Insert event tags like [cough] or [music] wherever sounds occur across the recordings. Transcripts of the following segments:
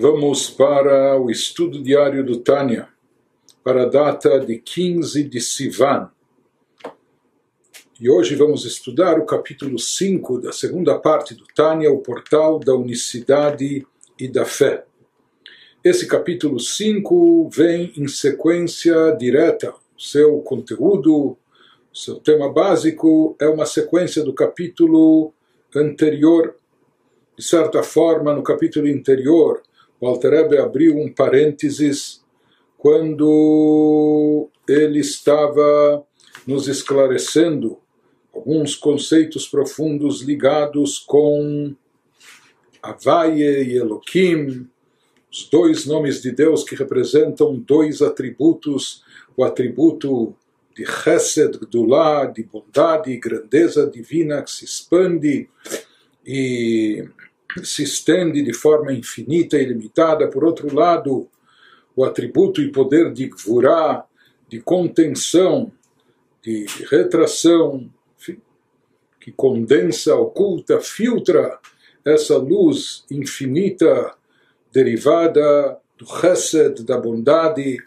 Vamos para o estudo diário do Tânia, para a data de 15 de Sivan. E hoje vamos estudar o capítulo 5 da segunda parte do Tânia, o portal da unicidade e da fé. Esse capítulo 5 vem em sequência direta. Seu conteúdo, seu tema básico é uma sequência do capítulo anterior. De certa forma, no capítulo anterior, o Alter Rebbe abriu um parênteses quando ele estava nos esclarecendo alguns conceitos profundos ligados com Havaye e Elohim, os dois nomes de Deus que representam dois atributos, o atributo de Chesed, Gdulá, de bondade e grandeza divina que se expande e se estende de forma infinita e ilimitada. Por outro lado, o atributo e poder de Gvurá, de contenção, de retração, que condensa, oculta, filtra essa luz infinita derivada do Chesed, da bondade.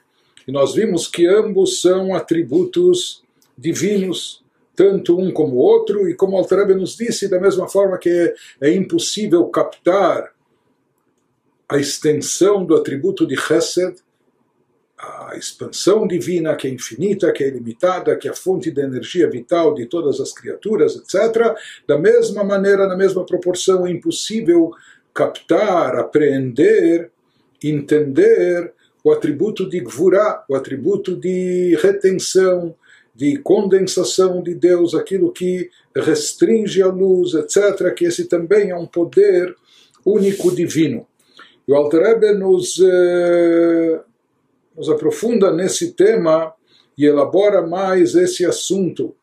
E nós vimos que ambos são atributos divinos tanto um como o outro, e como Altarebe nos disse, da mesma forma que é, é impossível captar a extensão do atributo de Chesed, a expansão divina que é infinita, que é ilimitada, que é a fonte da energia vital de todas as criaturas, etc. Da mesma maneira, na mesma proporção, é impossível captar, apreender, entender o atributo de Gvurá, o atributo de retenção, de condensação de Deus, aquilo que restringe a luz, etc., que esse também é um poder único divino. E o Alter nos, eh, nos aprofunda nesse tema e elabora mais esse assunto.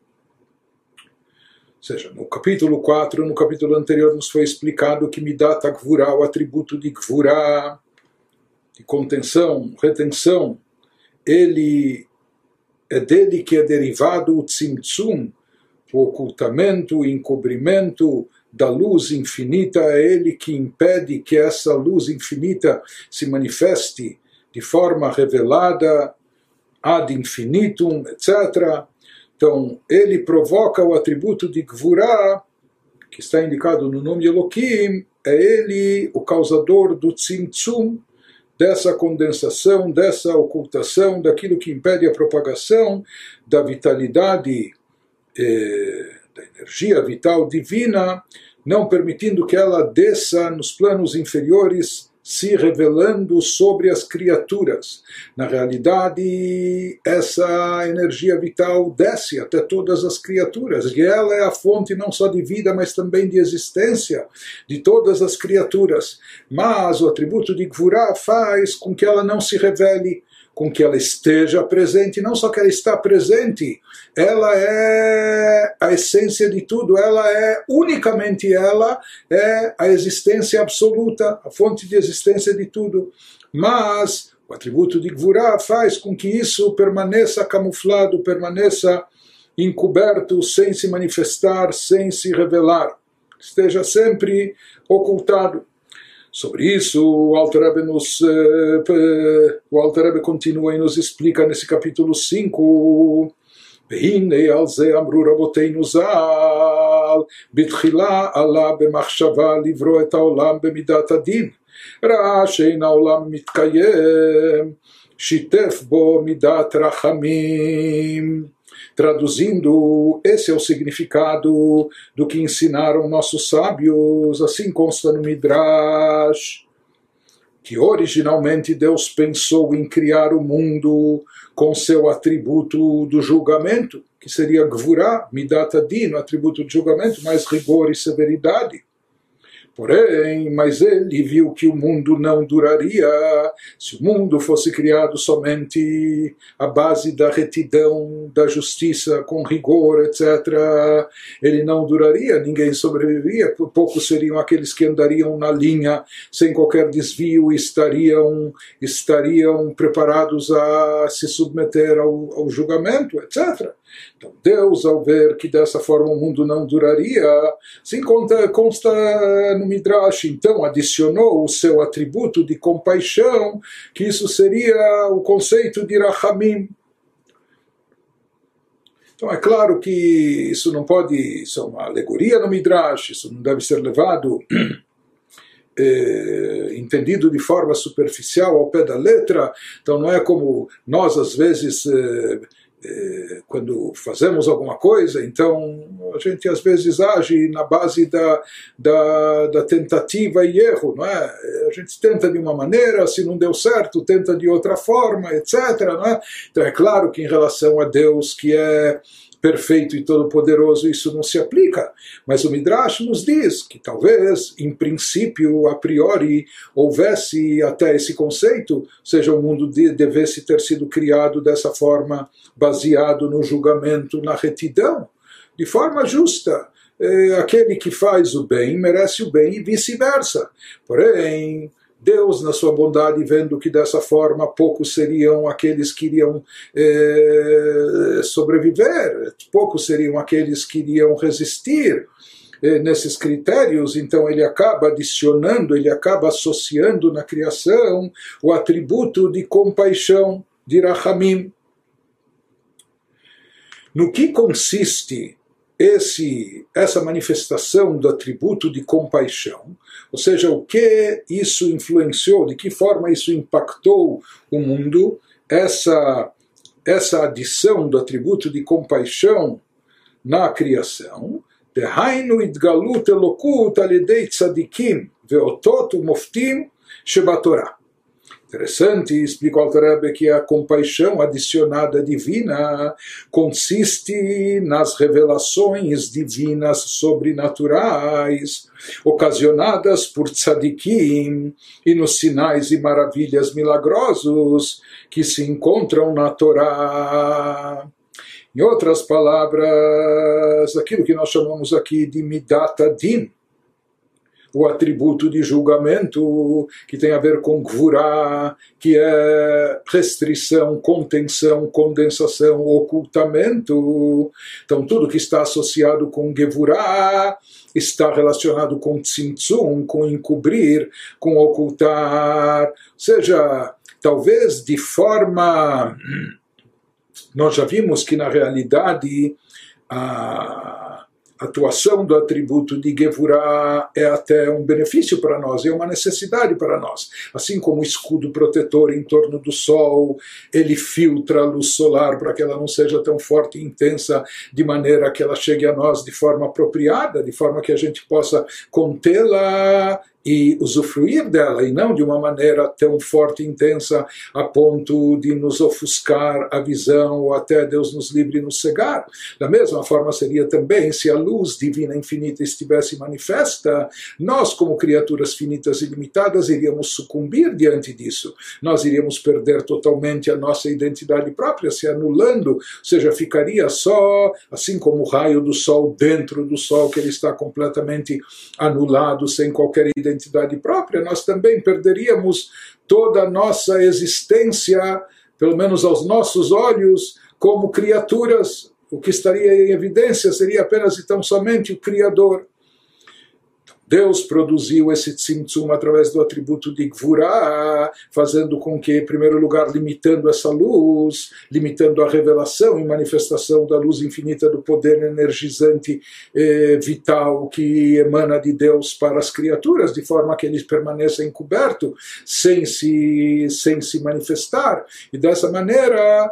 Ou seja, no capítulo 4, no capítulo anterior, nos foi explicado que Midat Gvurá, o atributo de Gvurá, de contenção, retenção, ele é dele que é derivado o tzimtzum, o ocultamento, o encobrimento da luz infinita, é ele que impede que essa luz infinita se manifeste de forma revelada ad infinitum, etc. Então, ele provoca o atributo de Gvurah, que está indicado no nome Elohim, é ele o causador do tzimtzum, dessa condensação, dessa ocultação, daquilo que impede a propagação da vitalidade, eh, da energia vital divina, não permitindo que ela desça nos planos inferiores se revelando sobre as criaturas. Na realidade, essa energia vital desce até todas as criaturas, e ela é a fonte não só de vida, mas também de existência de todas as criaturas. Mas o atributo de Gvurá faz com que ela não se revele com que ela esteja presente, não só que ela está presente, ela é a essência de tudo, ela é unicamente ela, é a existência absoluta, a fonte de existência de tudo. Mas o atributo de Gvurá faz com que isso permaneça camuflado, permaneça encoberto, sem se manifestar, sem se revelar, esteja sempre ocultado. Sobre isso, o Alter Rebbe, nos, eh, o Alter Rebbe continua e nos explica nesse capítulo 5. והנה על זה אמרו רבותינו ז"ל, בתחילה עלה במחשבה לברוא את העולם במידת הדין. ראה שאין העולם מתקיים, שיתף בו מידת רחמים. Traduzindo, esse é o significado do que ensinaram nossos sábios, assim consta no Midrash, que originalmente Deus pensou em criar o mundo com seu atributo do julgamento, que seria Gvurá, Midata Din, o atributo de julgamento, mais rigor e severidade. Porém, mas ele viu que o mundo não duraria se o mundo fosse criado somente à base da retidão, da justiça, com rigor, etc. Ele não duraria, ninguém sobreviveria, poucos seriam aqueles que andariam na linha sem qualquer desvio e estariam, estariam preparados a se submeter ao, ao julgamento, etc. Então, Deus, ao ver que dessa forma o mundo não duraria, se conta, consta no Midrash, então adicionou o seu atributo de compaixão, que isso seria o conceito de Rahamim. Então é claro que isso não pode, isso é uma alegoria no Midrash, isso não deve ser levado [clears throat] eh, entendido de forma superficial ao pé da letra, então não é como nós às vezes eh, quando fazemos alguma coisa, então a gente às vezes age na base da, da, da, tentativa e erro, não é? A gente tenta de uma maneira, se não deu certo, tenta de outra forma, etc. Não é? Então é claro que em relação a Deus, que é perfeito e todo-poderoso, isso não se aplica. Mas o Midrash nos diz que talvez, em princípio, a priori, houvesse até esse conceito, seja, o mundo devesse ter sido criado dessa forma, baseado no julgamento, na retidão, de forma justa é, aquele que faz o bem merece o bem e vice-versa. Porém, Deus, na sua bondade, vendo que dessa forma poucos seriam aqueles que iriam eh, sobreviver, poucos seriam aqueles que iriam resistir eh, nesses critérios, então ele acaba adicionando, ele acaba associando na criação o atributo de compaixão, de Rahamim. No que consiste esse, essa manifestação do atributo de compaixão, ou seja, o que isso influenciou, de que forma isso impactou o mundo, essa, essa adição do atributo de compaixão na criação, דהיינו התגלות אלוקות על ידי צדיקים ואותות ומופתים שבתורה. Interessante, explica o Alter que a compaixão adicionada divina consiste nas revelações divinas sobrenaturais ocasionadas por tzadikim e nos sinais e maravilhas milagrosos que se encontram na Torá. Em outras palavras, aquilo que nós chamamos aqui de midata din, o atributo de julgamento que tem a ver com Gvurá, que é restrição, contenção, condensação, ocultamento. Então, tudo que está associado com Gevurá está relacionado com Tzimtzum, com encobrir, com ocultar. Ou seja, talvez de forma. Nós já vimos que, na realidade, a atuação do atributo de Gevurah é até um benefício para nós, é uma necessidade para nós. Assim como o escudo protetor em torno do Sol, ele filtra a luz solar para que ela não seja tão forte e intensa, de maneira que ela chegue a nós de forma apropriada, de forma que a gente possa contê-la e usufruir dela, e não de uma maneira tão forte e intensa a ponto de nos ofuscar a visão ou até Deus nos livre e nos cegar. Da mesma forma seria também se a luz divina infinita estivesse manifesta, nós, como criaturas finitas e limitadas, iríamos sucumbir diante disso. Nós iríamos perder totalmente a nossa identidade própria, se anulando, ou seja, ficaria só, assim como o raio do sol dentro do sol, que ele está completamente anulado, sem qualquer identidade identidade própria, nós também perderíamos toda a nossa existência, pelo menos aos nossos olhos, como criaturas. O que estaria em evidência seria apenas e tão somente o Criador. Deus produziu esse tzimtzum através do atributo de Gvurah, fazendo com que, em primeiro lugar, limitando essa luz, limitando a revelação e manifestação da luz infinita do poder energizante eh, vital que emana de Deus para as criaturas, de forma que eles permaneçam encobertos, sem se, sem se manifestar. E dessa maneira,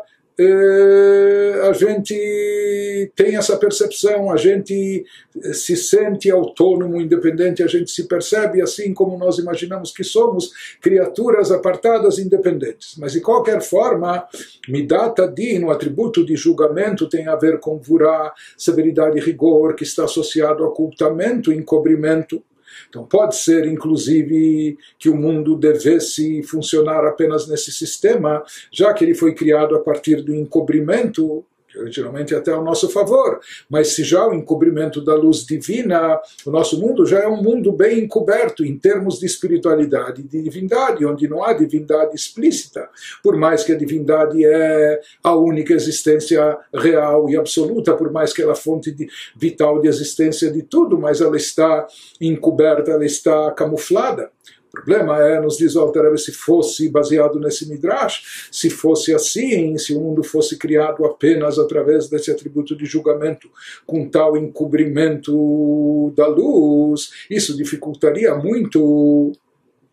a gente tem essa percepção, a gente se sente autônomo, independente, a gente se percebe assim como nós imaginamos que somos, criaturas apartadas, independentes. Mas de qualquer forma, Midata Din, o atributo de julgamento, tem a ver com Vurá, severidade e rigor, que está associado a ocultamento, encobrimento. Então pode ser, inclusive, que o mundo devesse funcionar apenas nesse sistema, já que ele foi criado a partir do encobrimento, originalmente até ao nosso favor, mas se já o encobrimento da luz divina, o nosso mundo já é um mundo bem encoberto em termos de espiritualidade e de divindade, onde não há divindade explícita, por mais que a divindade é a única existência real e absoluta, por mais que ela é a fonte de, vital de existência de tudo, mas ela está encoberta, ela está camuflada. O problema é, nos diz o Alter se fosse baseado nesse Midrash, se fosse assim, se o mundo fosse criado apenas através desse atributo de julgamento, com tal encobrimento da luz, isso dificultaria muito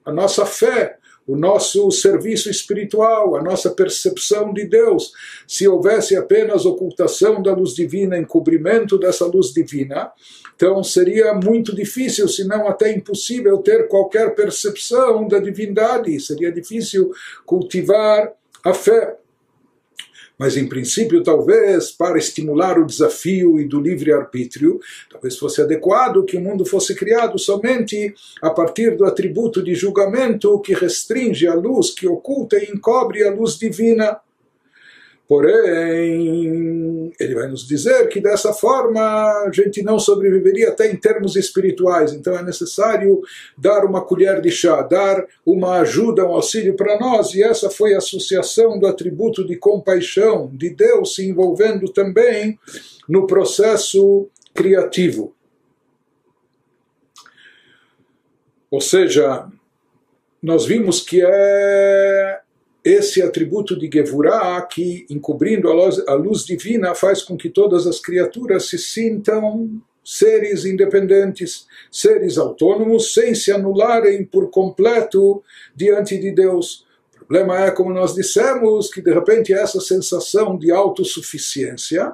a nossa fé, o nosso serviço espiritual, a nossa percepção de Deus. Se houvesse apenas ocultação da luz divina, encobrimento dessa luz divina, então seria muito difícil, se não até impossível, ter qualquer percepção da divindade, seria difícil cultivar a fé. Mas, em princípio, talvez para estimular o desafio e do livre-arbítrio, talvez fosse adequado que o mundo fosse criado somente a partir do atributo de julgamento que restringe a luz, que oculta e encobre a luz divina. Porém, ele vai nos dizer que dessa forma a gente não sobreviveria até em termos espirituais. Então é necessário dar uma colher de chá, dar uma ajuda, um auxílio para nós. E essa foi a associação do atributo de compaixão de Deus se envolvendo também no processo criativo. Ou seja, nós vimos que é esse atributo de Gevurah, que encobrindo a luz, a luz divina, faz com que todas as criaturas se sintam seres independentes, seres autônomos, sem se anularem por completo diante de Deus. O problema é, como nós dissemos, que de repente essa sensação de autossuficiência,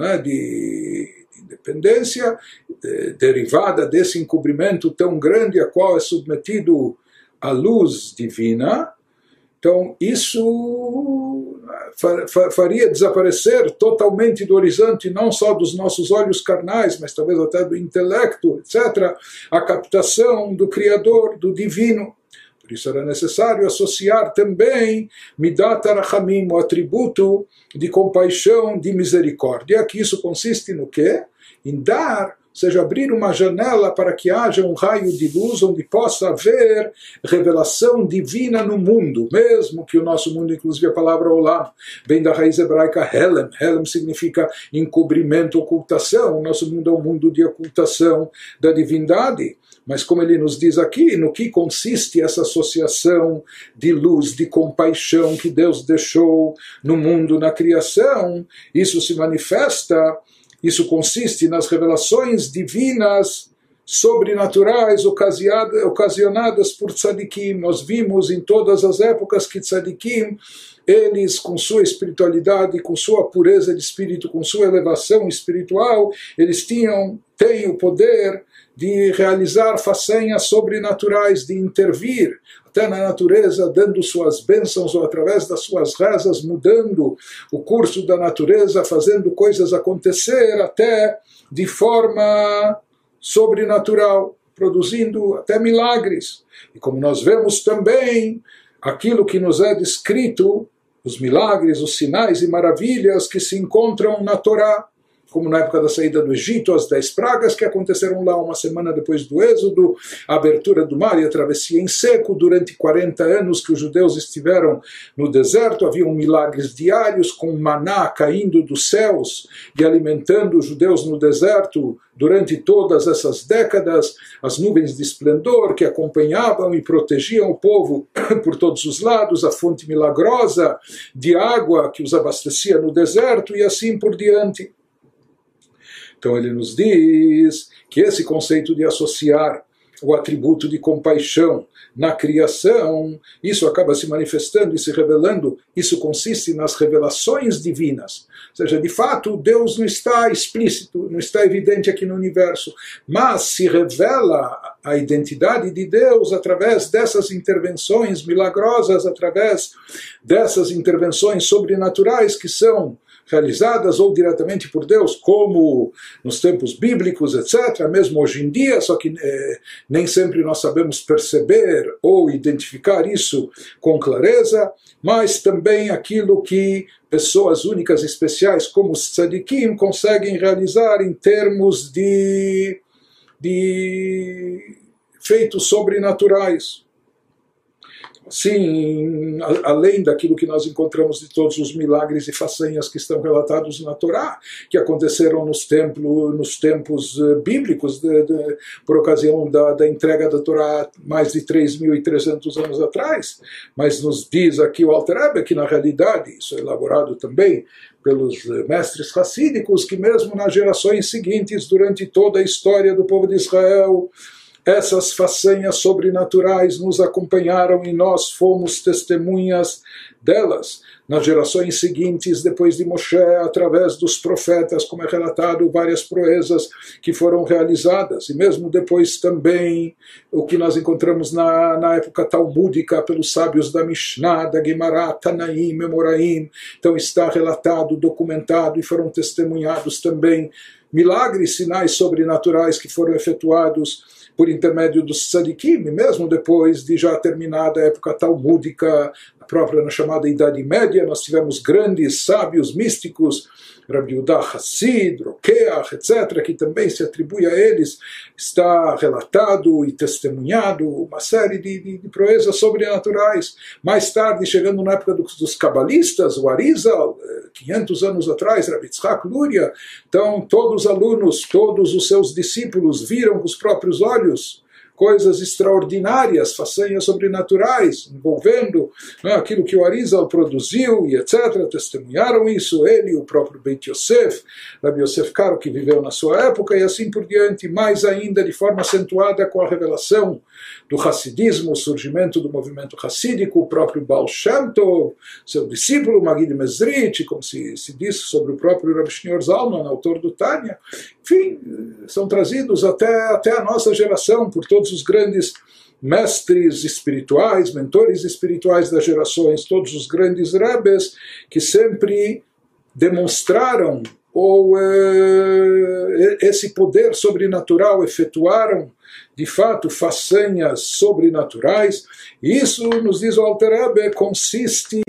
é, de independência, de, derivada desse encobrimento tão grande a qual é submetido a luz divina, então, isso faria desaparecer totalmente do horizonte, não só dos nossos olhos carnais, mas talvez até do intelecto, etc., a captação do Criador, do Divino. Por isso era necessário associar também Midat Arachamim, o atributo de compaixão, de misericórdia, que isso consiste no quê? Em dar seja, abrir uma janela para que haja um raio de luz onde possa haver revelação divina no mundo, mesmo que o nosso mundo, inclusive a palavra Olam, vem da raiz hebraica Helem. Helem significa encobrimento, ocultação. O nosso mundo é um mundo de ocultação da divindade. Mas como ele nos diz aqui, no que consiste essa associação de luz, de compaixão que Deus deixou no mundo, na criação, isso se manifesta isso consiste nas revelações divinas sobrenaturais ocasionadas por tzadikim. Nós vimos em todas as épocas que tzadikim, eles com sua espiritualidade, com sua pureza de espírito, com sua elevação espiritual, eles tinham, têm o poder de realizar façanhas sobrenaturais, de intervir até na natureza, dando suas bênçãos ou através das suas rezas, mudando o curso da natureza, fazendo coisas acontecer até de forma sobrenatural, produzindo até milagres. E como nós vemos também, aquilo que nos é descrito, os milagres, os sinais e maravilhas que se encontram na Torá como na época da saída do Egito, as dez pragas que aconteceram lá uma semana depois do Êxodo, a abertura do mar e a travessia em seco durante 40 anos que os judeus estiveram no deserto, haviam milagres diários com maná caindo dos céus e alimentando os judeus no deserto durante todas essas décadas, as nuvens de esplendor que acompanhavam e protegiam o povo [coughs] por todos os lados, a fonte milagrosa de água que os abastecia no deserto e assim por diante. Então ele nos diz que esse conceito de associar o atributo de compaixão na criação, isso acaba se manifestando e se revelando, isso consiste nas revelações divinas. Ou seja, de fato, Deus não está explícito, não está evidente aqui no universo, mas se revela a identidade de Deus através dessas intervenções milagrosas, através dessas intervenções sobrenaturais que são realizadas ou diretamente por Deus, como nos tempos bíblicos, etc., mesmo hoje em dia, só que eh, nem sempre nós sabemos perceber ou identificar isso com clareza, mas também aquilo que pessoas únicas e especiais como os tzadikim conseguem realizar em termos de, de feitos sobrenaturais. Sim, além daquilo que nós encontramos de todos os milagres e façanhas que estão relatados na Torá, que aconteceram nos, templos, nos tempos eh, bíblicos, de, de, por ocasião da, da, entrega da Torá mais de 3.300 anos atrás, mas nos diz aqui o Alter que na realidade, isso é elaborado também pelos eh, mestres racídicos, que mesmo nas gerações seguintes, durante toda a história do povo de Israel, essas façanhas sobrenaturais nos acompanharam e nós fomos testemunhas delas. Nas gerações seguintes, depois de Moshe, através dos profetas, como é relatado, várias proezas que foram realizadas. E mesmo depois também o que nós encontramos na, na época talmúdica pelos sábios da Mishnah, da Gemara, Tanaim, Memoraim. Então está relatado, documentado e foram testemunhados também milagres, sinais sobrenaturais que foram efetuados por intermédio dos tzadikim, mesmo depois de já terminada a época talmúdica, a própria na chamada Idade Média, nós tivemos grandes sábios místicos Rabbi Yudah Hassid, Rokeach, etc., que também se atribui a eles, está relatado e testemunhado uma série de, de, de proezas sobrenaturais. Mais tarde, chegando na época dos, dos cabalistas, o Arizal, 500 eh, anos atrás, Rabbi Tzchak Luria, então todos os alunos, todos os seus discípulos viram com os próprios olhos coisas extraordinárias, façanhas sobrenaturais, envolvendo né, aquilo que o Arizal produziu e etc. Testemunharam isso, ele o próprio Beit Yosef, Rabbi Yosef que viveu na sua época, e assim por diante, mais ainda de forma acentuada com a revelação do Hassidismo, o surgimento do movimento hassídico, o próprio Baal Shem Tov, seu discípulo Magid Mesrit, como se, se disse sobre o próprio Rabbi Shneur Zalman, autor do Tânia, enfim, são trazidos até, até a nossa geração por todos os grandes mestres espirituais, mentores espirituais das gerações, todos os grandes rebes que sempre demonstraram ou eh, esse poder sobrenatural efetuaram de fato façanhas sobrenaturais. Isso, nos diz o Alter Rebbe, consiste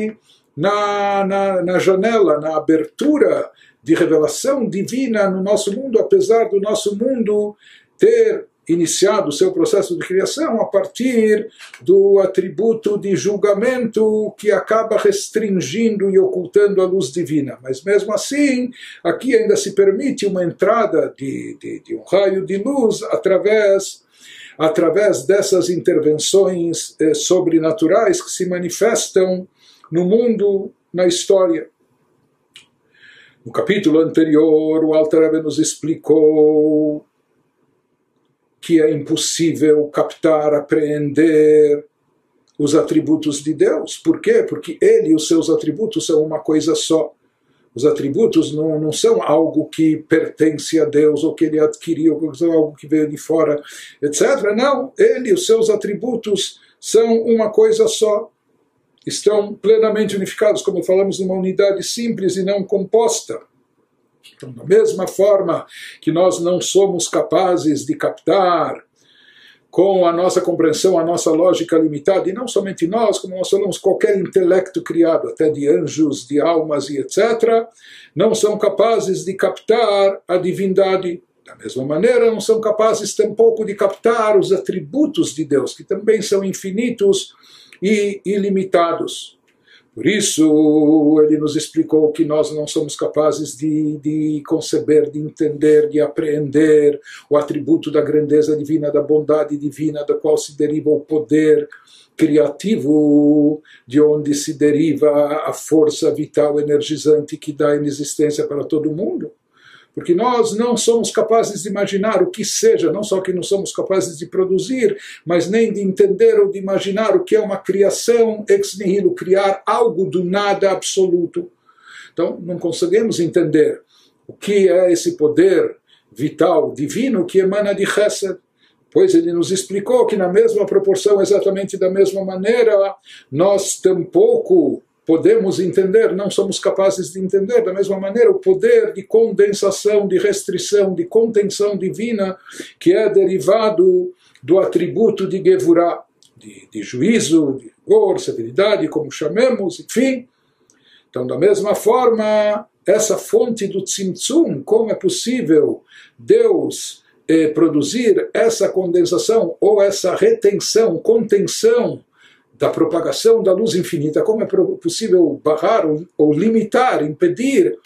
na, na, na janela, na abertura de revelação divina no nosso mundo, apesar do nosso mundo ter iniciado o seu processo de criação a partir do atributo de julgamento que acaba restringindo e ocultando a luz divina. Mas mesmo assim, aqui ainda se permite uma entrada de, de, de um raio de luz através através dessas intervenções eh, sobrenaturais que se manifestam no mundo, na história. No capítulo anterior, o Alter Rebbe nos explicou que é impossível captar, apreender os atributos de Deus. Por quê? Porque ele e os seus atributos são uma coisa só. Os atributos não, não são algo que pertence a Deus ou que ele adquiriu, ou são algo que veio de fora, etc. Não, ele os seus atributos são uma coisa só estão plenamente unificados, como falamos, numa unidade simples e não composta. Então, da mesma forma que nós não somos capazes de captar com a nossa compreensão, a nossa lógica limitada, e não somente nós, como nós falamos, qualquer intelecto criado, até de anjos, de almas e etc., não são capazes de captar a divindade. Da mesma maneira, não são capazes tampouco de captar os atributos de Deus, que também são infinitos e ilimitados. Por isso, ele nos explicou que nós não somos capazes de, de conceber, de entender, de apreender o atributo da grandeza divina, da bondade divina, da qual se deriva o poder criativo, de onde se deriva a força vital energizante que dá existência para todo mundo porque nós não somos capazes de imaginar o que seja, não só que não somos capazes de produzir, mas nem de entender ou de imaginar o que é uma criação ex nihilo, criar algo do nada absoluto. Então, não conseguimos entender o que é esse poder vital, divino, que emana de Chesed. Pois ele nos explicou que, na mesma proporção, exatamente da mesma maneira, nós tampouco podemos entender, não somos capazes de entender. Da mesma maneira, o poder de condensação, de restrição, de contenção divina, que é derivado do atributo de Gevurah, de, de juízo, de rigor, severidade, como chamemos, enfim. Então, da mesma forma, essa fonte do Tzimtzum, como é possível Deus eh, produzir essa condensação ou essa retenção, contenção da propagação da luz infinita, como é possível barrar ou, ou limitar, impedir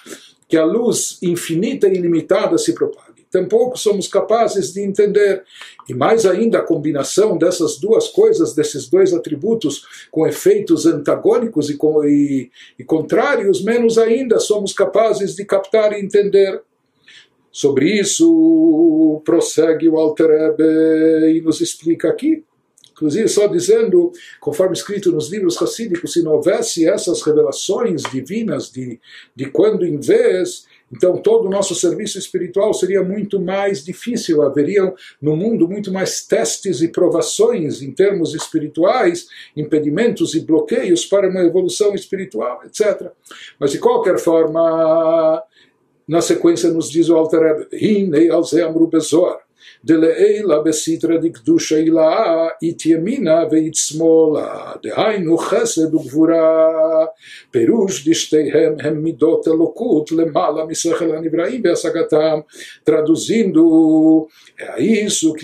que a luz infinita e ilimitada se propague. Tampouco somos capazes de entender. E mais ainda, a combinação dessas duas coisas, desses dois atributos, com efeitos antagônicos e, com, e, e contrários, menos ainda somos capazes de captar e entender. Sobre isso prossegue o Alter Ebe e nos explica aqui Inclusive, só dizendo, conforme escrito nos livros racídicos, se não houvesse essas revelações divinas de, de quando em vez, então todo o nosso serviço espiritual seria muito mais difícil, haveriam no mundo muito mais testes e provações em termos espirituais, impedimentos e bloqueios para uma evolução espiritual, etc. Mas de qualquer forma, na sequência nos diz o Alter Rebbe, Hinei al Amru Bezor, דלעילה בסתרא דקדושה הילאה אית ימינה ואית שמאלה, דהיינו חסד וגבורה, פירוש דשתיהם הם מידות אלוקות למעלה משכל הנבראים בהשגתם, traduzindo, é a isso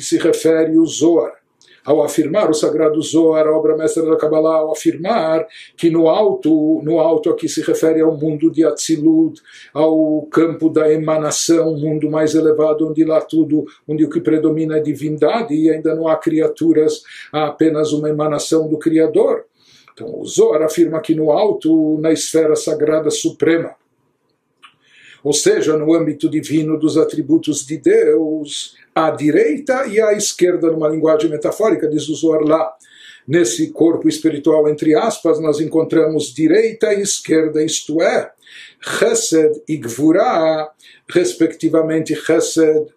ao afirmar o sagrado Zohar, a obra mestra da Kabbalah, ao afirmar que no alto, no alto aqui se refere ao mundo de Atzilut, ao campo da emanação, mundo mais elevado, onde lá tudo, onde o que predomina é divindade e ainda não há criaturas, há apenas uma emanação do Criador. Então o Zohar afirma que no alto, na esfera sagrada suprema, ou seja, no âmbito divino dos atributos de Deus, à direita e à esquerda, numa linguagem metafórica, diz o Zohar lá. Nesse corpo espiritual, entre aspas, nós encontramos direita e esquerda, isto é, Chesed e Gvurah, respectivamente, Chesed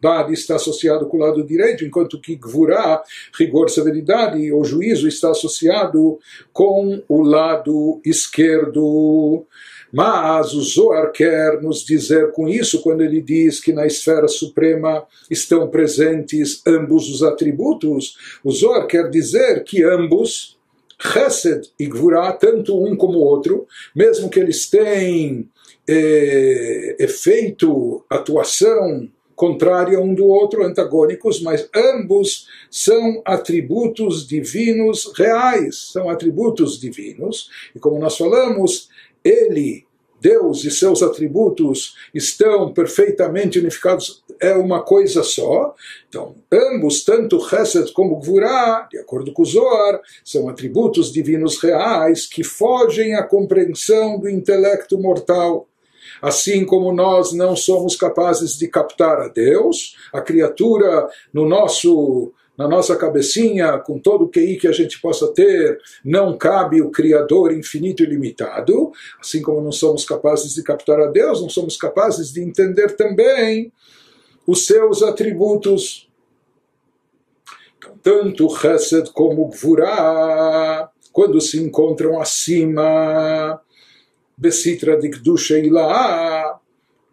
bondade está associado com o lado direito, enquanto que Gvurah, rigor, severidade ou juízo está associado com o lado esquerdo. Mas o Zohar quer nos dizer com isso, quando ele diz que na esfera suprema estão presentes ambos os atributos, o Zohar quer dizer que ambos, Chesed e Gvurah, tanto um como o outro, mesmo que eles tenham eh, efeito, atuação contrária um do outro, antagônicos, mas ambos são atributos divinos reais, são atributos divinos. E como nós falamos, ele, Deus e seus atributos estão perfeitamente unificados, é uma coisa só. Então, ambos, tanto Chesed como Gvurah, de acordo com o Zohar, são atributos divinos reais que fogem à compreensão do intelecto mortal. Assim como nós não somos capazes de captar a Deus, a criatura no nosso na nossa cabecinha, com todo o QI que a gente possa ter, não cabe o Criador infinito e limitado, assim como não somos capazes de captar a Deus, não somos capazes de entender também os seus atributos. Então, tanto Chesed como Gvurah, quando se encontram acima, Besitra de Gdusha Ilaah,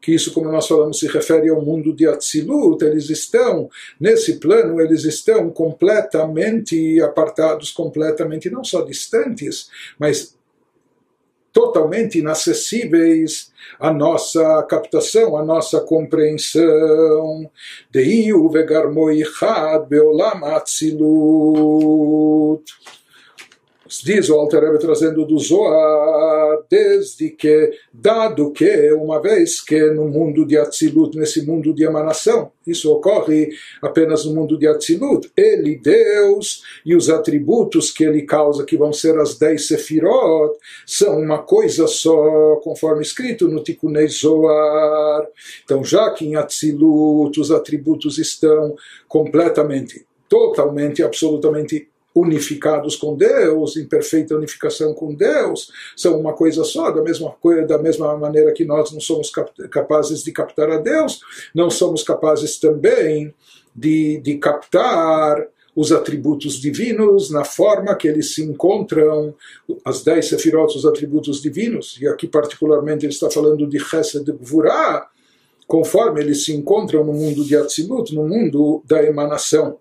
que isso, como nós falamos, se refere ao mundo de Atzilut, eles estão, nesse plano, eles estão completamente apartados, completamente, não só distantes, mas totalmente inacessíveis à nossa captação, à nossa compreensão. Deiu vegarmoichad beolam Atzilut diz o Alter Rebbe trazendo do Zohar, desde que, dado que, uma vez que no mundo de Atzilut, nesse mundo de emanação, isso ocorre apenas no mundo de Atzilut, ele, Deus, e os atributos que ele causa, que vão ser as dez Sefirot, são uma coisa só, conforme escrito no Tikunei Zohar. Então, já que em Atzilut os atributos estão completamente, totalmente, absolutamente unificados com Deus, em perfeita unificação com Deus, são uma coisa só, da mesma, coisa, da mesma maneira que nós não somos capazes de captar a Deus, não somos capazes também de, de captar os atributos divinos na forma que eles se encontram, as dez sefirot, os atributos divinos, e aqui particularmente ele está falando de Chesed Gvurah, conforme eles se encontram no mundo de Atzilut, no mundo da emanação.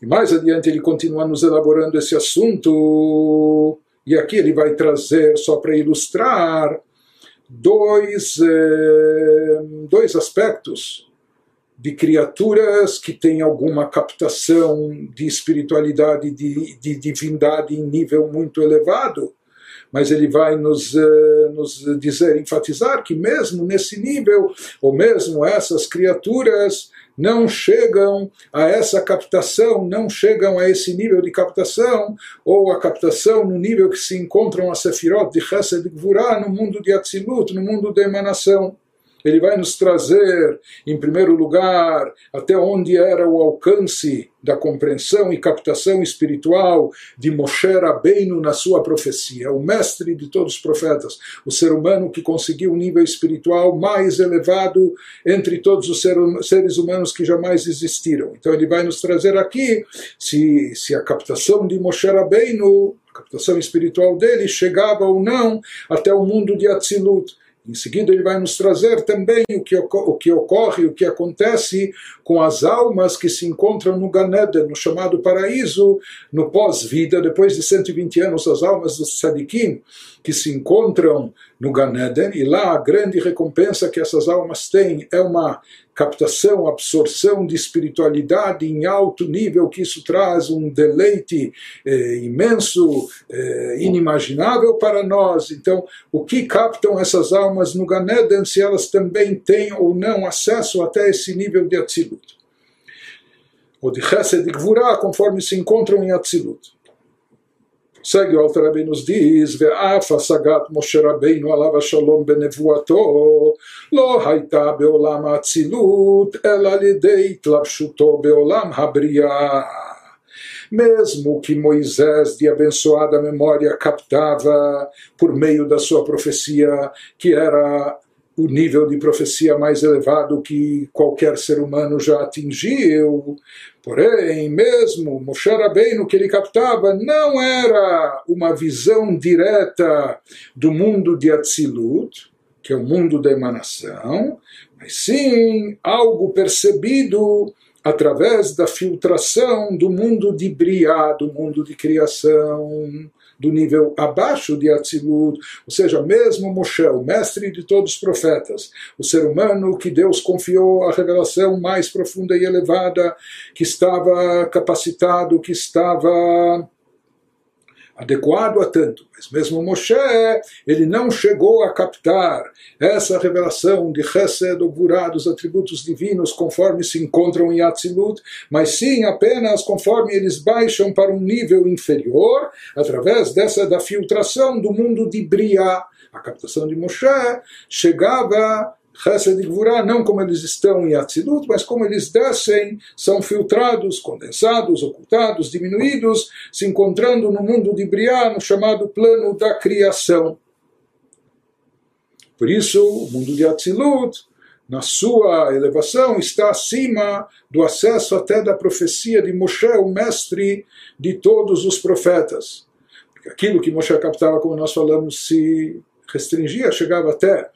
E mais adiante ele continua nos elaborando esse assunto, e aqui ele vai trazer, só para ilustrar, dois, eh, dois aspectos de criaturas que têm alguma captação de espiritualidade, de, de divindade em nível muito elevado, mas ele vai nos, uh, nos dizer, enfatizar que mesmo nesse nível, ou mesmo essas criaturas não chegam a essa captação, não chegam a esse nível de captação, ou a captação no nível que se encontram as sefirot de Chesed e Gvurah no mundo de Atzilut, no mundo da emanação ele vai nos trazer, em primeiro lugar, até onde era o alcance da compreensão e captação espiritual de Moshe Rabbeinu na sua profecia, o mestre de todos os profetas, o ser humano que conseguiu o nível espiritual mais elevado entre todos os seres humanos que jamais existiram. Então ele vai nos trazer aqui se, se a captação de Moshe Rabbeinu, a captação espiritual dele, chegava ou não até o mundo de Atzilut. Em seguida, ele vai nos trazer também o que, o que ocorre, o que acontece com as almas que se encontram no Ganeda, no chamado paraíso, no pós-vida, depois de 120 anos, as almas dos tzadikim que se encontram no Ganeden, e lá a grande recompensa que essas almas têm é uma captação, absorção de espiritualidade em alto nível, que isso traz um deleite eh, imenso, eh, inimaginável para nós. Então, o que captam essas almas no Ganeden, se elas também têm ou não acesso até esse nível de Atzilut? Ou de Chesed e Gvurah, conforme se encontram em Atzilut. Segue o Alter Rebbe nos diz, Ve'af asagat Moshe Rabbeinu alav shalom benevuato, lo haita beolam atzilut, ela lidei tlapshuto beolam habriah mesmo que Moisés, de abençoada memória, captava por meio da sua profecia, que era o nível de profecia mais elevado que qualquer ser humano já atingiu. Porém, mesmo Moshe Rabbeinu que ele captava não era uma visão direta do mundo de Atzilut, que é o mundo da emanação, mas sim algo percebido através da filtração do mundo de Briá, do mundo de criação, do nível abaixo de Atzilut, ou seja, mesmo Moshe, o mestre de todos os profetas, o ser humano que Deus confiou a revelação mais profunda e elevada, que estava capacitado, que estava adequado a tanto. Mas mesmo Moshe, ele não chegou a captar essa revelação de Chesed ou dos atributos divinos, conforme se encontram em Atzilut, mas sim apenas conforme eles baixam para um nível inferior, através dessa da filtração do mundo de Briá. A captação de Moshe chegava Chesed e Gvurah, não como eles estão em Atzilut, mas como eles descem, são filtrados, condensados, ocultados, diminuídos, se encontrando no mundo de Briah, no chamado plano da criação. Por isso, o mundo de Atzilut, na sua elevação, está acima do acesso até da profecia de Moshe, o mestre de todos os profetas. Aquilo que Moshe captava, como nós falamos, se restringia, chegava até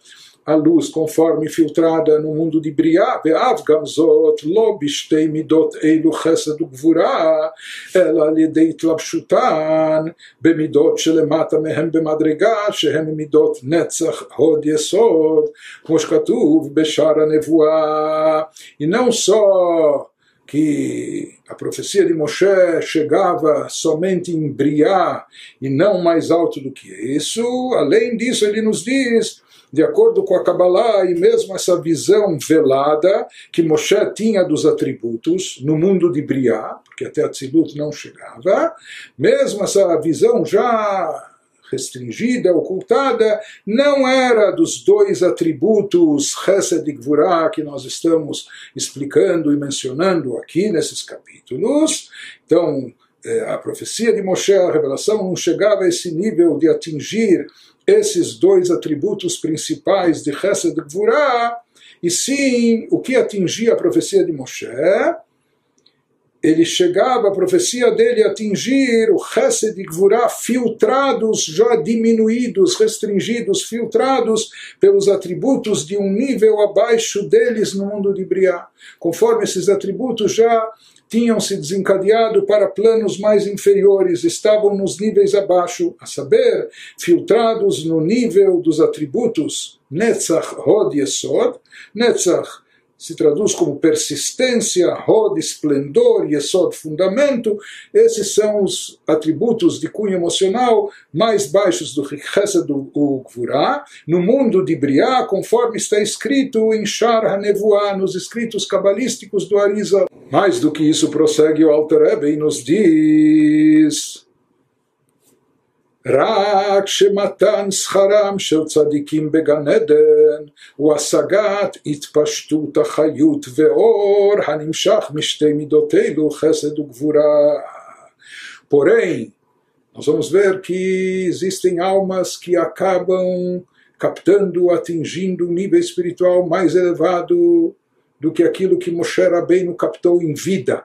a luz conforme filtrada no mundo de Briá, ואף גם זאת לא בשתי מידות אלו חסד וגבורה, אלא על ידי התלבשותן במידות שלמטה מהם במדרגה שהן מידות נצח הוד יסוד, כמו שכתוב בשער הנבואה. E não só que a profecia de Moshe chegava somente em Briá e não mais alto do que isso, além disso ele nos diz de acordo com a Kabbalah e mesmo essa visão velada que Moshe tinha dos atributos no mundo de Briá, porque até Tzilut não chegava, mesmo essa visão já restringida, ocultada, não era dos dois atributos Chesed e Gvurah que nós estamos explicando e mencionando aqui nesses capítulos. Então, eh, a profecia de Moshe, a revelação, não chegava a esse nível de atingir esses dois atributos principais de Chesed e e sim o que atingia a profecia de Moshe, ele chegava, a profecia dele, atingir o Chesed e filtrados, já diminuídos, restringidos, filtrados pelos atributos de um nível abaixo deles no mundo de Briá. Conforme esses atributos já tinham se desencadeado para planos mais inferiores, estavam nos níveis abaixo, a saber, filtrados no nível dos atributos Netzach, Hod Yesod, Netzach se traduz como persistência, rod, esplendor, yesod, fundamento. Esses são os atributos de cunho emocional mais baixos do Chesed do Gvurá, no mundo de Briá, conforme está escrito em Shar HaNevuah, nos escritos cabalísticos do Arizal. Mais do que isso, prossegue o Alter Rebbe e nos diz... רק שמתן שכרם של צדיקים בגן עדן הוא השגת התפשטות החיות ואור הנמשך משתי מידות אלו חסד וגבורה. Porém, nós vamos ver que existem almas que acabam captando, atingindo um nível espiritual mais elevado do que aquilo que Moshe Rabbeinu captou em vida.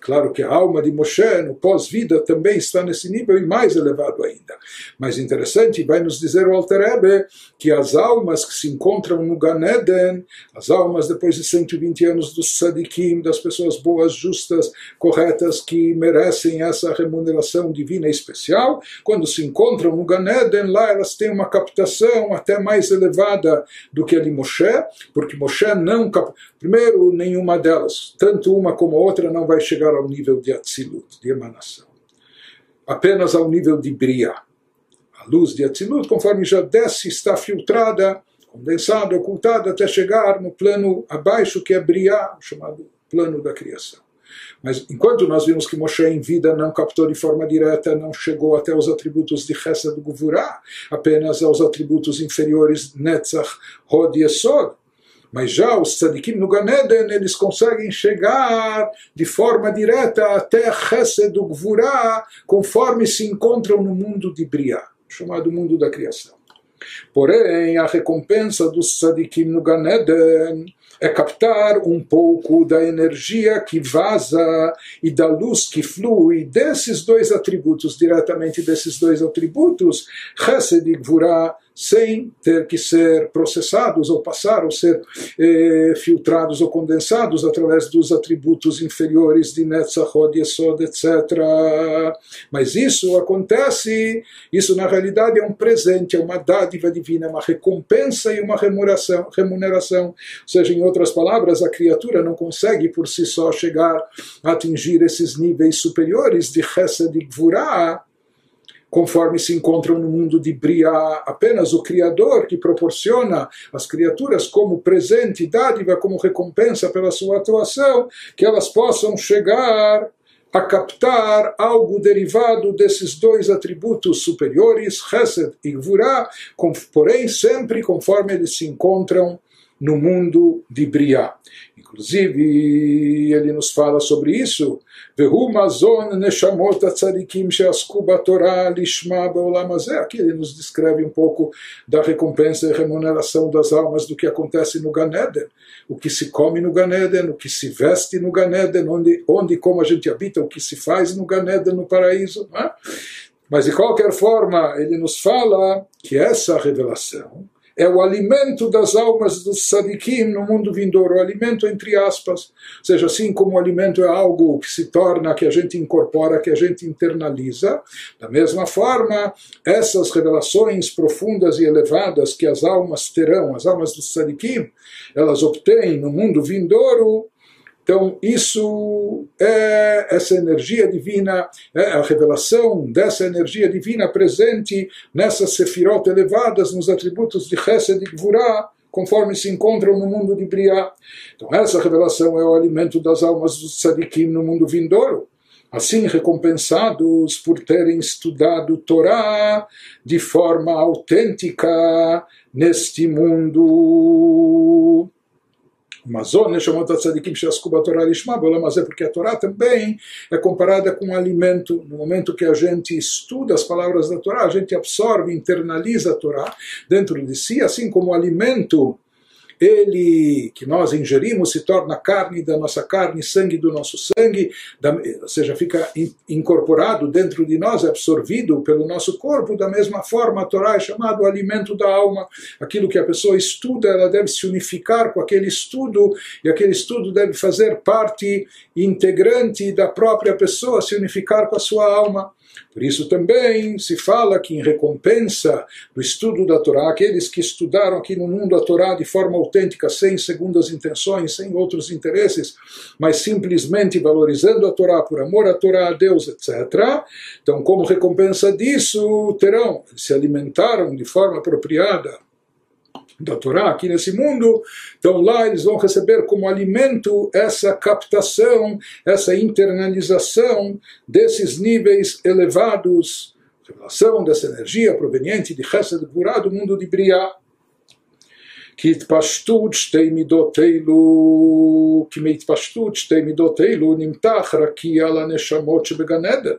Claro que a alma de Moshe, no pós-vida, também está nesse nível e mais elevado ainda. Mas interessante, vai nos dizer o Alter Ebe, que as almas que se encontram no Gan Eden, as almas depois de 120 anos dos Sadikim, das pessoas boas, justas, corretas, que merecem essa remuneração divina especial, quando se encontram no Gan Eden, lá elas têm uma captação até mais elevada do que a de Moshe, porque Moshe não captou. Primeiro, nenhuma delas, tanto uma como a outra, não vai chegar ao nível de Atzilut, de emanação. Apenas ao nível de Bria. A luz de Atzilut, conforme já desce, está filtrada, condensada, ocultada, até chegar no plano abaixo, que é Bria, chamado plano da criação. Mas enquanto nós vimos que Moshe em vida não captou de forma direta, não chegou até os atributos de Chesed do Guvurá, apenas aos atributos inferiores Netzach, Hod e Esod, mas já os tzadikim no Ganeden, eles conseguem chegar de forma direta até Chesed conforme se encontram no mundo de Briá, chamado mundo da criação. Porém, a recompensa dos tzadikim no Ganeden é captar um pouco da energia que vaza e da luz que flui desses dois atributos, diretamente desses dois atributos, Chesed sem ter que ser processados ou passar ou ser eh, filtrados ou condensados através dos atributos inferiores de Netzach, Hod, Yesod, etc. Mas isso acontece, isso na realidade é um presente, é uma dádiva divina, uma recompensa e uma remuneração, remuneração. Ou seja, em outras palavras, a criatura não consegue por si só chegar a atingir esses níveis superiores de Chesed e Gvurah, conforme se encontram no mundo de Briá, apenas o Criador que proporciona às criaturas como presente, dádiva, como recompensa pela sua atuação, que elas possam chegar a captar algo derivado desses dois atributos superiores, Chesed e Gvurá, porém sempre conforme eles se encontram no mundo de Briá. Inclusive, ele nos fala sobre isso. Aqui ele nos descreve um pouco da recompensa e remuneração das almas do que acontece no Ganeden. O que se come no Ganeden, o que se veste no Ganeden, onde, onde como a gente habita, o que se faz no Ganeden, no paraíso. É? Mas de qualquer forma, ele nos fala que essa revelação é o alimento das almas dos sadikim no mundo vindouro, o alimento entre aspas. Ou seja, assim como o alimento é algo que se torna, que a gente incorpora, que a gente internaliza, da mesma forma, essas revelações profundas e elevadas que as almas terão, as almas dos sadikim, elas obtêm no mundo vindouro, então, isso é essa energia divina, é a revelação dessa energia divina presente nessas sefirot elevadas, nos atributos de Chesed e Gvurah, conforme se encontram no mundo de Briá. Então, essa revelação é o alimento das almas dos tzadikim no mundo vindouro. Assim, recompensados por terem estudado Torá de forma autêntica neste mundo. Mas é porque a Torá também é comparada com um alimento. No momento que a gente estuda as palavras da Torá, a gente absorve, internaliza a Torá dentro de si, assim como o alimento ele que nós ingerimos se torna carne da nossa carne, sangue do nosso sangue, da, ou seja, fica in, incorporado dentro de nós, absorvido pelo nosso corpo. Da mesma forma, a Torá é chamado alimento da alma. Aquilo que a pessoa estuda, ela deve se unificar com aquele estudo, e aquele estudo deve fazer parte integrante da própria pessoa, se unificar com a sua alma. Por isso também se fala que em recompensa do estudo da Torá, aqueles que estudaram aqui no mundo a Torá de forma autêntica, sem segundas intenções, sem outros interesses, mas simplesmente valorizando a Torá por amor à Torá, a Deus, etc. Então, como recompensa disso, terão, se alimentaram de forma apropriada da Torá aqui nesse mundo, então lá eles vão receber como alimento essa captação, essa internalização desses níveis elevados, revelação dessa energia proveniente de Chesed Gurá do mundo de Briah. כי התפשטות שתי מידות אלו, כי מהתפשטות שתי מידות אלו נמתח רקיע לנשמות שבגן עדן.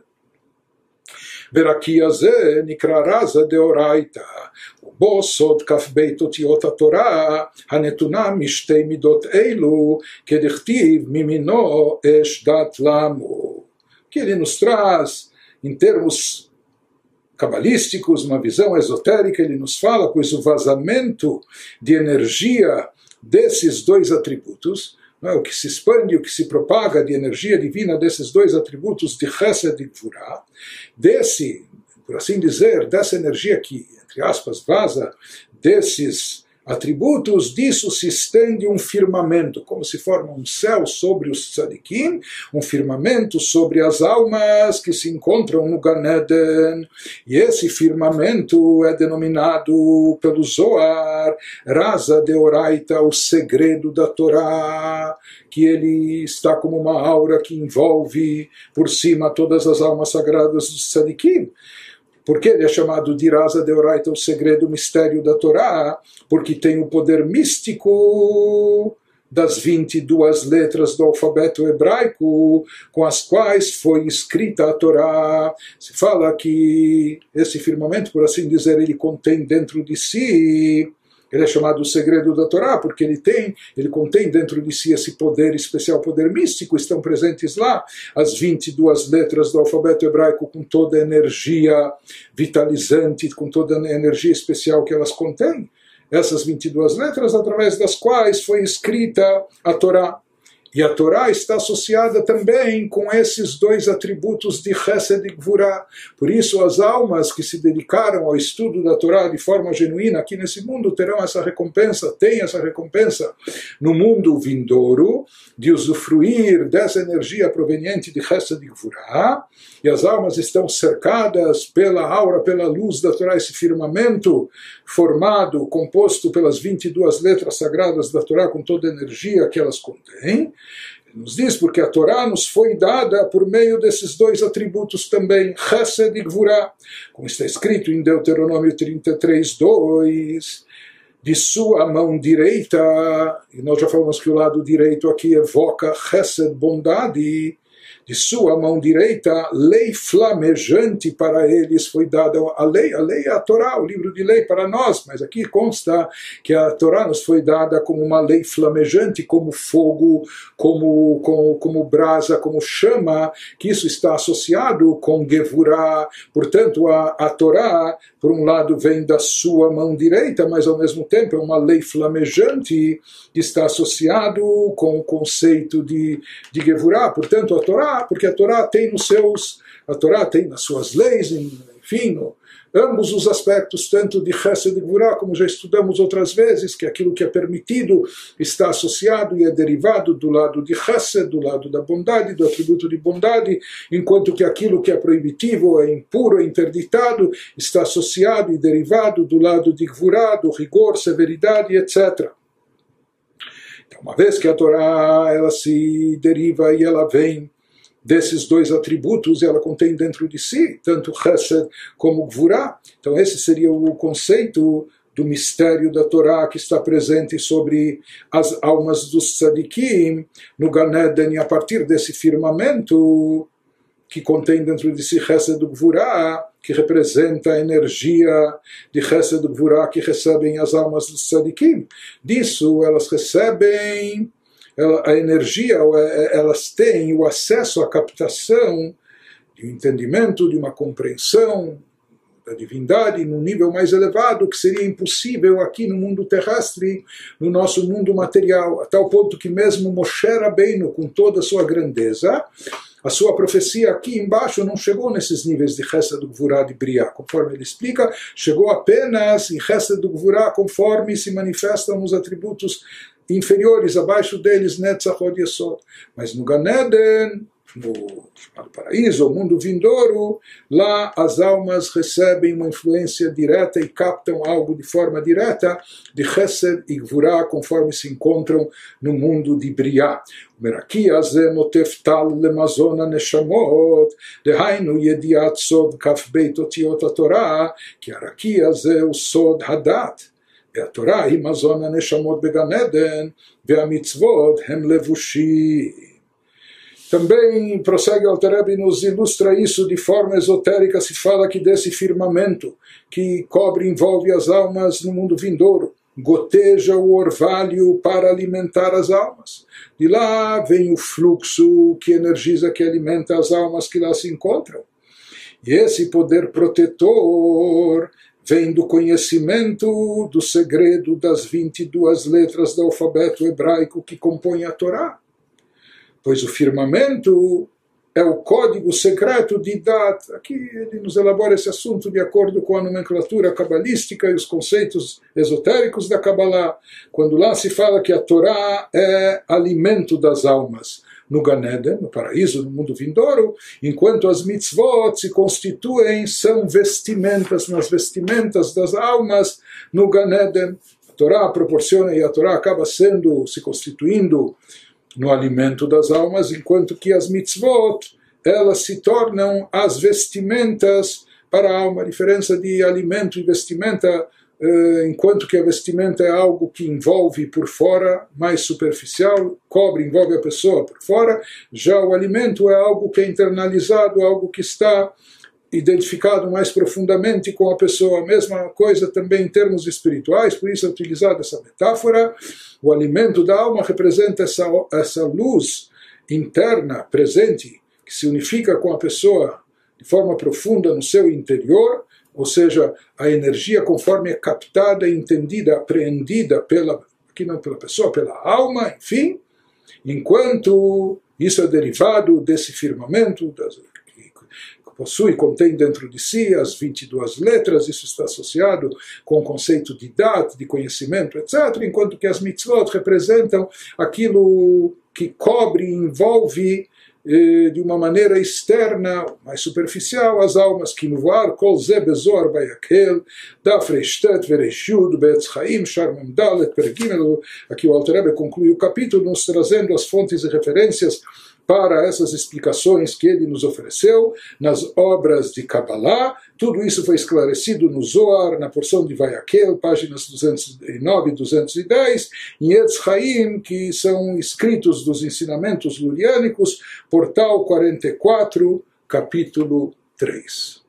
ורקיע זה נקרא רזה דאורייתא, בו סוד כ"ב אותיות התורה הנתונה משתי מידות אלו, כדכתיב ממינו אש דת למו. Que ele nos traz, em termos cabalísticos, uma visão esotérica, ele nos fala, pois o vazamento de energia desses dois atributos, é? o que se expande, o que se propaga de energia divina desses dois atributos de Chesed e Gvurah, desse, por assim dizer, dessa energia que entre aspas, vaza desses atributos, disso se estende um firmamento, como se forma um céu sobre os tzadikim, um firmamento sobre as almas que se encontram no Ganeden. E esse firmamento é denominado pelo Zoar, Raza de Oraita, o segredo da Torá, que ele está como uma aura que envolve por cima todas as almas sagradas dos tzadikim. Por que ele é chamado de Rasa de Oraita, o segredo, o mistério da Torá? Porque tem o poder místico das 22 letras do alfabeto hebraico com as quais foi escrita a Torá. Se fala que esse firmamento, por assim dizer, ele contém dentro de si ele é chamado o segredo da Torá porque ele tem, ele contém dentro de si esse poder especial, poder místico. Estão presentes lá as 22 letras do alfabeto hebraico com toda a energia vitalizante, com toda a energia especial que elas contêm. Essas 22 letras através das quais foi escrita a Torá. E a Torá está associada também com esses dois atributos de Chesed e. Por isso, as almas que se dedicaram ao estudo da Torá de forma genuína aqui nesse mundo terão essa recompensa, têm essa recompensa no mundo vindouro, de usufruir dessa energia proveniente de Chesed e. E as almas estão cercadas pela aura, pela luz da Torá, esse firmamento formado, composto pelas 22 letras sagradas da Torá, com toda a energia que elas contêm nos diz porque a Torá nos foi dada por meio desses dois atributos também, Chesed e Gvurah, como está escrito em Deuteronômio 33, 2, de sua mão direita, e nós já falamos que o lado direito aqui evoca Chesed, bondade, de sua mão direita, lei flamejante para eles foi dada. A lei, a lei é a Torá, o livro de lei para nós, mas aqui consta que a Torá nos foi dada como uma lei flamejante, como fogo, como, como, como brasa, como chama, que isso está associado com Gevurah. Portanto, a, a Torá, por um lado, vem da sua mão direita, mas ao mesmo tempo é uma lei flamejante que está associado com o conceito de, de Gevurah. Portanto, a Torá porque a Torá tem nos seus, a Torá tem nas suas leis, enfim, ambos os aspectos, tanto de Chesed e Gvurah, como já estudamos outras vezes, que aquilo que é permitido está associado e é derivado do lado de Chesed, do lado da bondade, do atributo de bondade, enquanto que aquilo que é proibitivo, é impuro, é interditado, está associado e derivado do lado de Gvurah, do rigor, severidade, etc. Então, uma vez que a Torá ela se deriva e ela vem desses dois atributos ela contém dentro de si, tanto Chesed como Gvurah. Então esse seria o conceito do mistério da Torá que está presente sobre as almas dos tzadikim no Ganeden e a partir desse firmamento que contém dentro de si Chesed do Gvurah, que representa a energia de Chesed do Gvurah que recebem as almas dos Sadikim. Disso elas recebem a energia, elas têm o acesso à captação de um entendimento, de uma compreensão da divindade num nível mais elevado que seria impossível aqui no mundo terrestre, no nosso mundo material, a tal ponto que mesmo Moshe Rabbeinu, com toda a sua grandeza, a sua profecia aqui embaixo não chegou nesses níveis de Resta do Gvurá de Briá, conforme ele explica, chegou apenas em Resta do Gvurá conforme se manifestam os atributos inferiores, abaixo deles, Netzachod Yesod. Mas no Ganeden, no paraíso, o mundo vindouro, lá as almas recebem uma influência direta e captam algo de forma direta de Chesed e Gvurah, conforme se encontram no mundo de Briá. מרקיע הזה נוטף טל למזון הנשמות, דהיינו ידיעת סוד כ"ב אותיות התורה, כי הרקיע הזה הוא סוד הדת. והתורה היא מזון הנשמות בגן עדן, והמצוות הם לבושים. Também prossegue Altarebi nos ilustra isso de forma esotérica, se fala que desse firmamento que cobre e envolve as almas no mundo vindouro, goteja o orvalho para alimentar as almas. De lá vem o fluxo que energiza, que alimenta as almas que lá se encontram. E esse poder protetor vem do conhecimento do segredo das 22 letras do alfabeto hebraico que compõem a Torá pois o firmamento é o código secreto de Dat. Aqui ele nos elabora esse assunto de acordo com a nomenclatura cabalística e os conceitos esotéricos da Kabbalah, quando lá se fala que a Torá é alimento das almas. No Ganeden, no paraíso, no mundo vindouro, enquanto as mitzvot se constituem, são vestimentas, nas vestimentas das almas no Ganeden. A Torá proporciona e a Torá acaba sendo, se constituindo no alimento das almas, enquanto que as mitzvot elas se tornam as vestimentas para a alma. A diferença de alimento e vestimenta, enquanto que a vestimenta é algo que envolve por fora, mais superficial, cobre, envolve a pessoa por fora, já o alimento é algo que é internalizado, algo que está identificado mais profundamente com a pessoa. A mesma coisa também em termos espirituais, por isso é utilizada essa metáfora. O alimento da alma representa essa, essa luz interna, presente, que se unifica com a pessoa de forma profunda no seu interior, ou seja, a energia conforme é captada, entendida, apreendida pela, aqui não pela pessoa, pela alma, enfim, enquanto isso é derivado desse firmamento, das, possui, contém dentro de si as 22 letras, isso está associado com o conceito de idade, de conhecimento, etc., enquanto que as mitzvot representam aquilo que cobre e envolve de uma maneira externa, mais superficial, as almas que voar, kol ze bezor bayakel, daf reishtet vereshud, beetz chaim, sharmem dalet, pergimel, aqui o Alter conclui o capítulo nos trazendo as fontes e referências para essas explicações que ele nos ofereceu nas obras de Kabbalah. Tudo isso foi esclarecido no Zohar, na porção de Vayakel, páginas 209 e 210, em Etz Haim, que são escritos dos ensinamentos luriânicos, portal 44, capítulo 3.